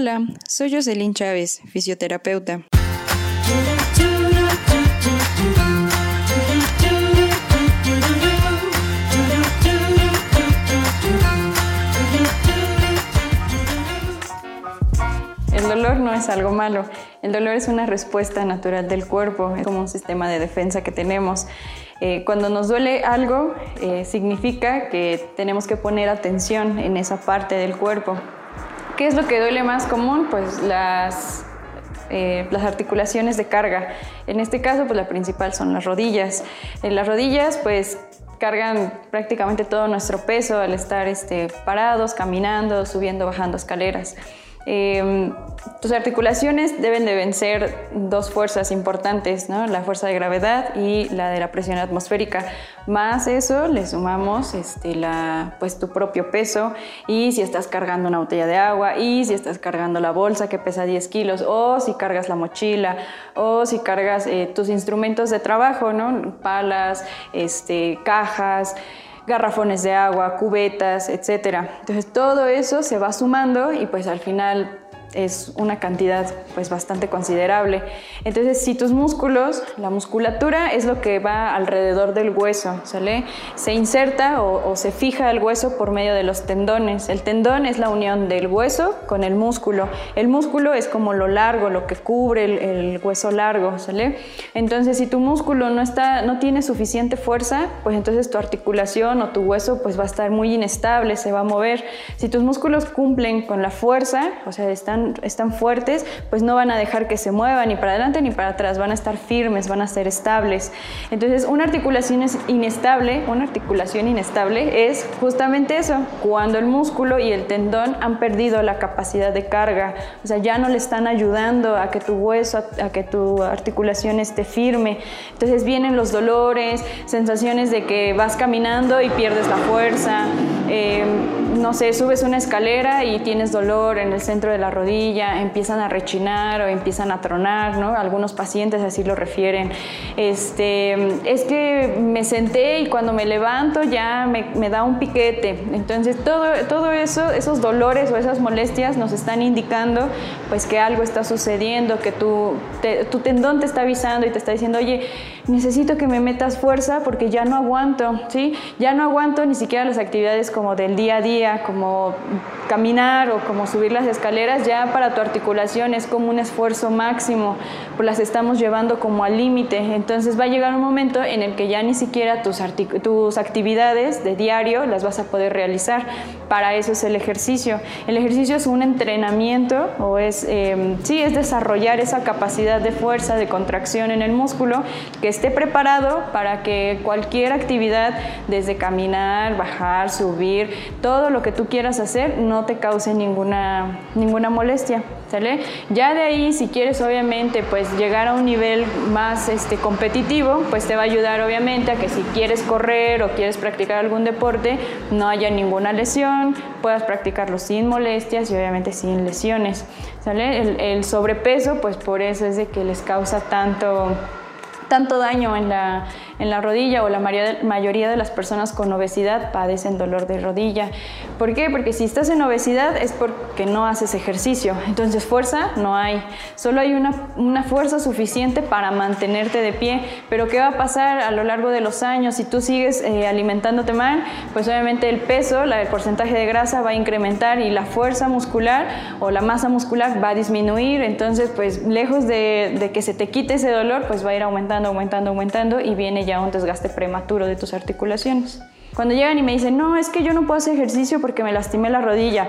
Hola, soy Jocelyn Chávez, fisioterapeuta. El dolor no es algo malo, el dolor es una respuesta natural del cuerpo, es como un sistema de defensa que tenemos. Eh, cuando nos duele algo, eh, significa que tenemos que poner atención en esa parte del cuerpo. ¿Qué es lo que duele más común? Pues las, eh, las articulaciones de carga. En este caso, pues la principal son las rodillas. En las rodillas, pues cargan prácticamente todo nuestro peso al estar este, parados, caminando, subiendo, bajando escaleras. Em, tus articulaciones deben de vencer dos fuerzas importantes, ¿no? la fuerza de gravedad y la de la presión atmosférica. Más eso le sumamos este, la, pues, tu propio peso y si estás cargando una botella de agua y si estás cargando la bolsa que pesa 10 kilos o si cargas la mochila o si cargas eh, tus instrumentos de trabajo, ¿no? palas, este, cajas garrafones de agua, cubetas, etc. Entonces todo eso se va sumando y pues al final es una cantidad pues bastante considerable. Entonces, si tus músculos, la musculatura es lo que va alrededor del hueso, ¿sale? Se inserta o, se fija el hueso por medio de los tendones. El tendón es la unión del hueso con el músculo. El músculo es como lo largo, lo que cubre el, hueso largo, ¿sale? Entonces, si tu músculo no está, no tiene suficiente fuerza, pues entonces tu articulación o tu hueso pues va a estar muy inestable, se va a mover. Si tus músculos cumplen con la fuerza, o sea, están están, fuertes, pues no van a dejar que se muevan ni para adelante ni para atrás, van a estar firmes, van a ser estables. Entonces, una articulación es inestable, una articulación inestable es justamente eso, cuando el músculo y el tendón han perdido la capacidad de carga, o sea, ya no le están ayudando a que tu hueso, a, que tu articulación esté firme. Entonces vienen los dolores, sensaciones de que vas caminando y pierdes la fuerza, eh, no sé, subes una escalera y tienes dolor en el centro de la rodilla empiezan a rechinar o empiezan a tronar, ¿no? Algunos pacientes así lo refieren. Este, es que me senté y cuando me levanto ya me, da un piquete. Entonces todo, todo eso, esos dolores o esas molestias nos están indicando pues que algo está sucediendo, que tu, tu tendón te está avisando y te está diciendo, oye, necesito que me metas fuerza porque ya no aguanto, ¿sí? Ya no aguanto ni siquiera las actividades como del día a día, como caminar o como subir las escaleras, ya para tu articulación es como un esfuerzo máximo, pues las estamos llevando como al límite. Entonces va a llegar un momento en el que ya ni siquiera tus, tus actividades de diario las vas a poder realizar. Para eso es el ejercicio. El ejercicio es un entrenamiento o es, em, sí, es desarrollar esa capacidad de fuerza, de contracción en el músculo que esté preparado para que cualquier actividad, desde caminar, bajar, subir, todo lo que tú quieras hacer, no te cause ninguna, ninguna molestia ¿sale? Ya de ahí, si quieres obviamente pues llegar a un nivel más este, competitivo, pues te va a ayudar obviamente a que si quieres correr o quieres practicar algún deporte, no haya ninguna lesión, puedas practicarlo sin molestias y obviamente sin lesiones, ¿sale? El, el sobrepeso, pues por eso es de que les causa tanto tanto daño en la, en la rodilla o la mayoría de las personas con obesidad padecen dolor de rodilla. ¿Por qué? Porque si estás en obesidad es porque no haces ejercicio. Entonces fuerza no hay. Solo hay una, fuerza suficiente para mantenerte de pie. Pero ¿qué va a pasar a lo largo de los años? Si tú sigues eh, alimentándote mal, pues obviamente el peso, el porcentaje de grasa va a incrementar y la fuerza muscular o la masa muscular va a disminuir. Entonces, pues lejos de, de que se te quite ese dolor, pues va a ir aumentando aumentando, aumentando, y viene ya un desgaste prematuro de tus articulaciones. Cuando llegan y me dicen, no, es que yo no puedo hacer ejercicio porque me lastimé la rodilla.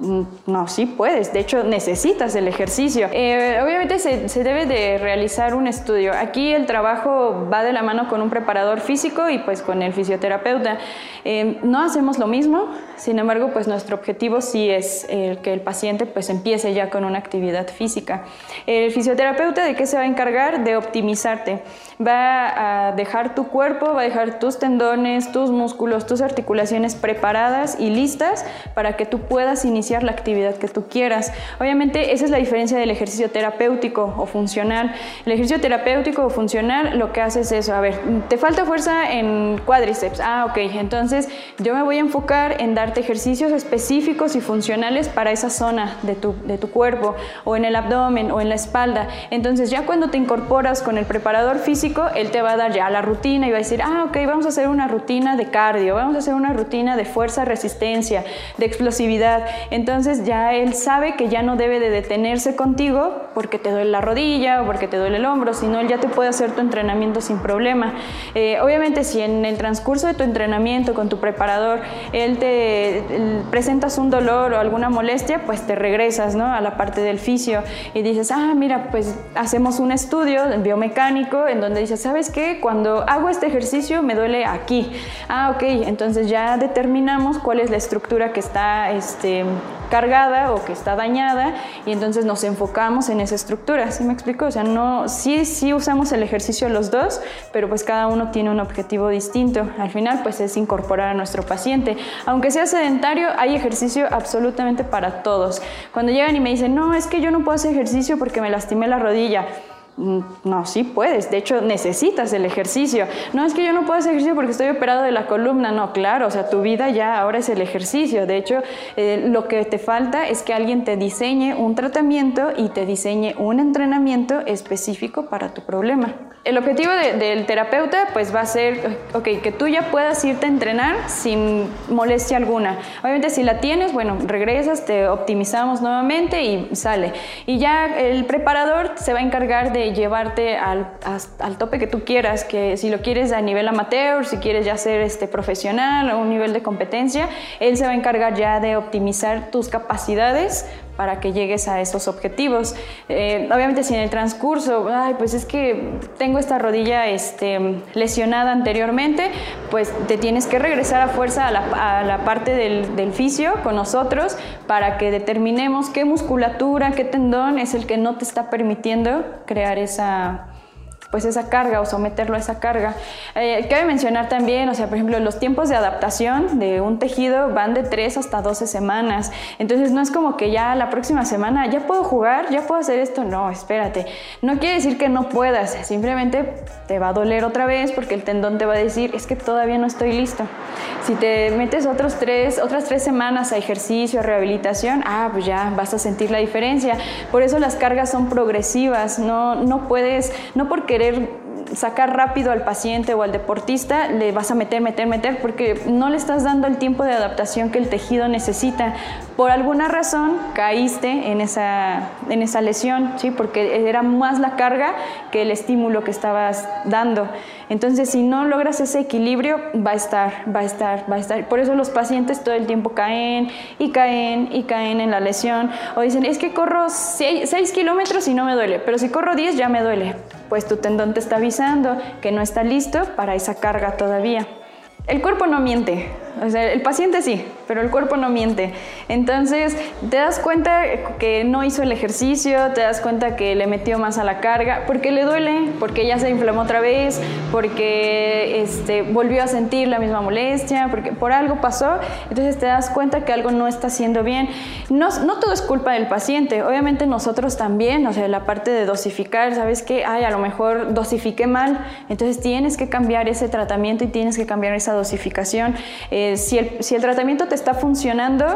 Mm, no, sí puedes, de hecho necesitas el ejercicio. Eh, obviamente se, debe de realizar un estudio. Aquí el trabajo va de la mano con un preparador físico y pues con el fisioterapeuta. Eh, no hacemos lo mismo, sin embargo pues nuestro objetivo sí es el que el paciente pues empiece ya con una actividad física. El fisioterapeuta de qué se va a encargar? De optimizarte. Va a dejar tu cuerpo, va a dejar tus tendones, tus músculos, tus articulaciones preparadas y listas para que tú puedas iniciar la actividad que tú quieras. Obviamente esa es la diferencia del ejercicio terapéutico o funcional. El ejercicio terapéutico o funcional lo que hace es eso, a ver, te falta fuerza en cuádriceps, ah, ok, entonces yo me voy a enfocar en dar ejercicios específicos y funcionales para esa zona de tu, de tu cuerpo, o en el abdomen, o en la espalda. Entonces ya cuando te incorporas con el preparador físico, él te va a dar ya la rutina y va a decir, ah, ok, vamos a hacer una rutina de cardio, vamos a hacer una rutina de fuerza, resistencia, de explosividad. Entonces ya él sabe que ya no debe de detenerse contigo porque te duele la rodilla o porque te duele el hombro, sino él ya te puede hacer tu entrenamiento sin problema. Eh, obviamente si en el transcurso de tu entrenamiento con tu preparador él te presentas un dolor o alguna molestia, pues te regresas ¿no? a la parte del fisio y dices, ah, mira, pues hacemos un estudio biomecánico en donde dices, ¿sabes qué? Cuando hago este ejercicio me duele aquí. Ah, ok, entonces ya determinamos cuál es la estructura que está este, cargada o que está dañada y entonces nos enfocamos en esa estructura. ¿Sí me explico? O sea, no, sí, sí usamos el ejercicio los dos, pero pues cada uno tiene un objetivo distinto. Al final, pues es incorporar a nuestro paciente. Aunque sea sedentario, hay ejercicio absolutamente para todos. Cuando llegan y me dicen, no, es que yo no puedo hacer ejercicio porque me lastimé la rodilla. Mm, no, sí puedes, de hecho necesitas el ejercicio. No es que yo no puedo hacer ejercicio porque estoy operado de la columna, no, claro, o sea, tu vida ya ahora es el ejercicio. De hecho, eh, lo que te falta es que alguien te diseñe un tratamiento y te diseñe un entrenamiento específico para tu problema. El objetivo del terapeuta pues va a ser, ok, que tú ya puedas irte a entrenar sin molestia alguna. Obviamente si la tienes, bueno, regresas, te optimizamos nuevamente y sale. Y ya el preparador se va a encargar de llevarte al, al, tope que tú quieras, que si lo quieres a nivel amateur, si quieres ya ser este, profesional o un nivel de competencia, él se va a encargar ya de optimizar tus capacidades para que llegues a esos objetivos. Eh, obviamente si en el transcurso, ay, pues es que tengo esta rodilla este, lesionada anteriormente, pues te tienes que regresar a fuerza a la, a la parte del, del fisio con nosotros para que determinemos qué musculatura, qué tendón es el que no te está permitiendo crear esa pues esa carga o someterlo a esa carga. Eh, cabe mencionar también, o sea, por ejemplo, los tiempos de adaptación de un tejido van de 3 hasta 12 semanas. Entonces no es como que ya la próxima semana ya puedo jugar, ya puedo hacer esto. No, espérate. No quiere decir que no puedas, simplemente te va a doler otra vez porque el tendón te va a decir, es que todavía no estoy listo. Si te metes otros tres, otras tres semanas a ejercicio, a rehabilitación, ah, pues ya vas a sentir la diferencia. Por eso las cargas son progresivas, no, no puedes, no porque sacar rápido al paciente o al deportista, le vas a meter, meter, meter, porque no le estás dando el tiempo de adaptación que el tejido necesita. Por alguna razón caíste en esa, en esa lesión, ¿sí? porque era más la carga que el estímulo que estabas dando. Entonces, si no logras ese equilibrio, va a estar, va a estar, va a estar. Por eso los pacientes todo el tiempo caen y caen y caen en la lesión. O dicen, es que corro 6 kilómetros y no me duele, pero si corro 10 ya me duele pues tu tendón te está avisando que no está listo para esa carga todavía. El cuerpo no miente, o sea, el paciente sí, pero el cuerpo no miente. Entonces, te das cuenta que no hizo el ejercicio, te das cuenta que le metió más a la carga, porque le duele, porque ya se inflamó otra vez, porque este, volvió a sentir la misma molestia, porque por algo pasó. Entonces, te das cuenta que algo no está haciendo bien. No, no todo es culpa del paciente, obviamente nosotros también, o sea, la parte de dosificar, ¿sabes qué? Ay, a lo mejor dosifiqué mal, entonces tienes que cambiar ese tratamiento y tienes que cambiar esa dosificación. Eh, si, el, si el tratamiento te está funcionando,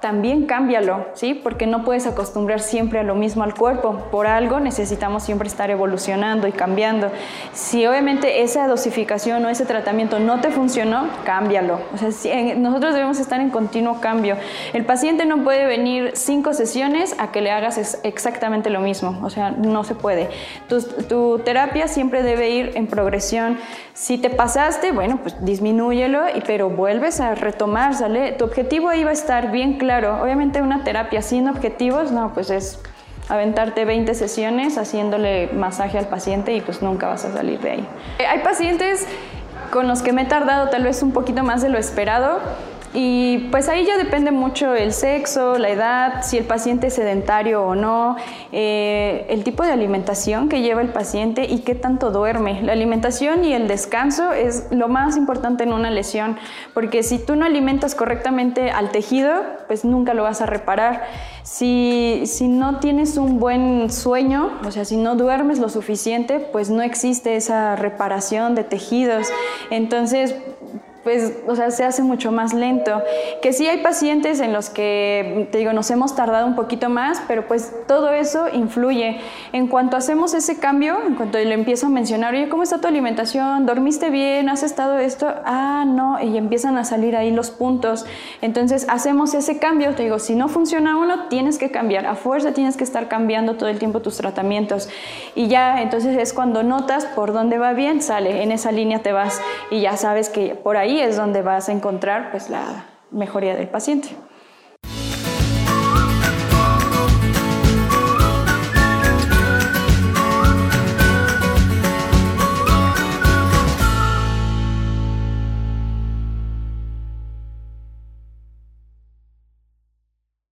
también cámbialo, ¿sí? Porque no puedes acostumbrar siempre a lo mismo al cuerpo. Por algo necesitamos siempre estar evolucionando y cambiando. Si obviamente esa dosificación o ese tratamiento no te funcionó, cámbialo. O sea, nosotros debemos estar en continuo cambio. El paciente no puede venir cinco sesiones a que le hagas exactamente lo mismo. O sea, no se puede. Tu, tu terapia siempre debe ir en progresión. Si te pasaste, bueno, pues disminúyelo, pero vuelves a retomar, ¿sale? Tu objetivo ahí va a estar bien claro claro, obviamente una terapia sin objetivos, no, pues es aventarte 20 sesiones haciéndole masaje al paciente y pues nunca vas a salir de ahí. Hay pacientes con los que me he tardado tal vez un poquito más de lo esperado y pues ahí ya depende mucho el sexo, la edad, si el paciente es sedentario o no, eh, el tipo de alimentación que lleva el paciente y qué tanto duerme. La alimentación y el descanso es lo más importante en una lesión, porque si tú no alimentas correctamente al tejido, pues nunca lo vas a reparar. Si, si no tienes un buen sueño, o sea, si no duermes lo suficiente, pues no existe esa reparación de tejidos. Entonces, pues, o sea, se hace mucho más lento. Que sí hay pacientes en los que, te digo, nos hemos tardado un poquito más, pero pues todo eso influye. En cuanto hacemos ese cambio, en cuanto le empiezo a mencionar, oye, ¿cómo está tu alimentación? ¿Dormiste bien? ¿Has estado esto? Ah, no, y empiezan a salir ahí los puntos. Entonces, hacemos ese cambio. Te digo, si no funciona uno, tienes que cambiar. A fuerza tienes que estar cambiando todo el tiempo tus tratamientos. Y ya, entonces es cuando notas por dónde va bien, sale, en esa línea te vas y ya sabes que por es donde vas a encontrar pues, la mejoría del paciente.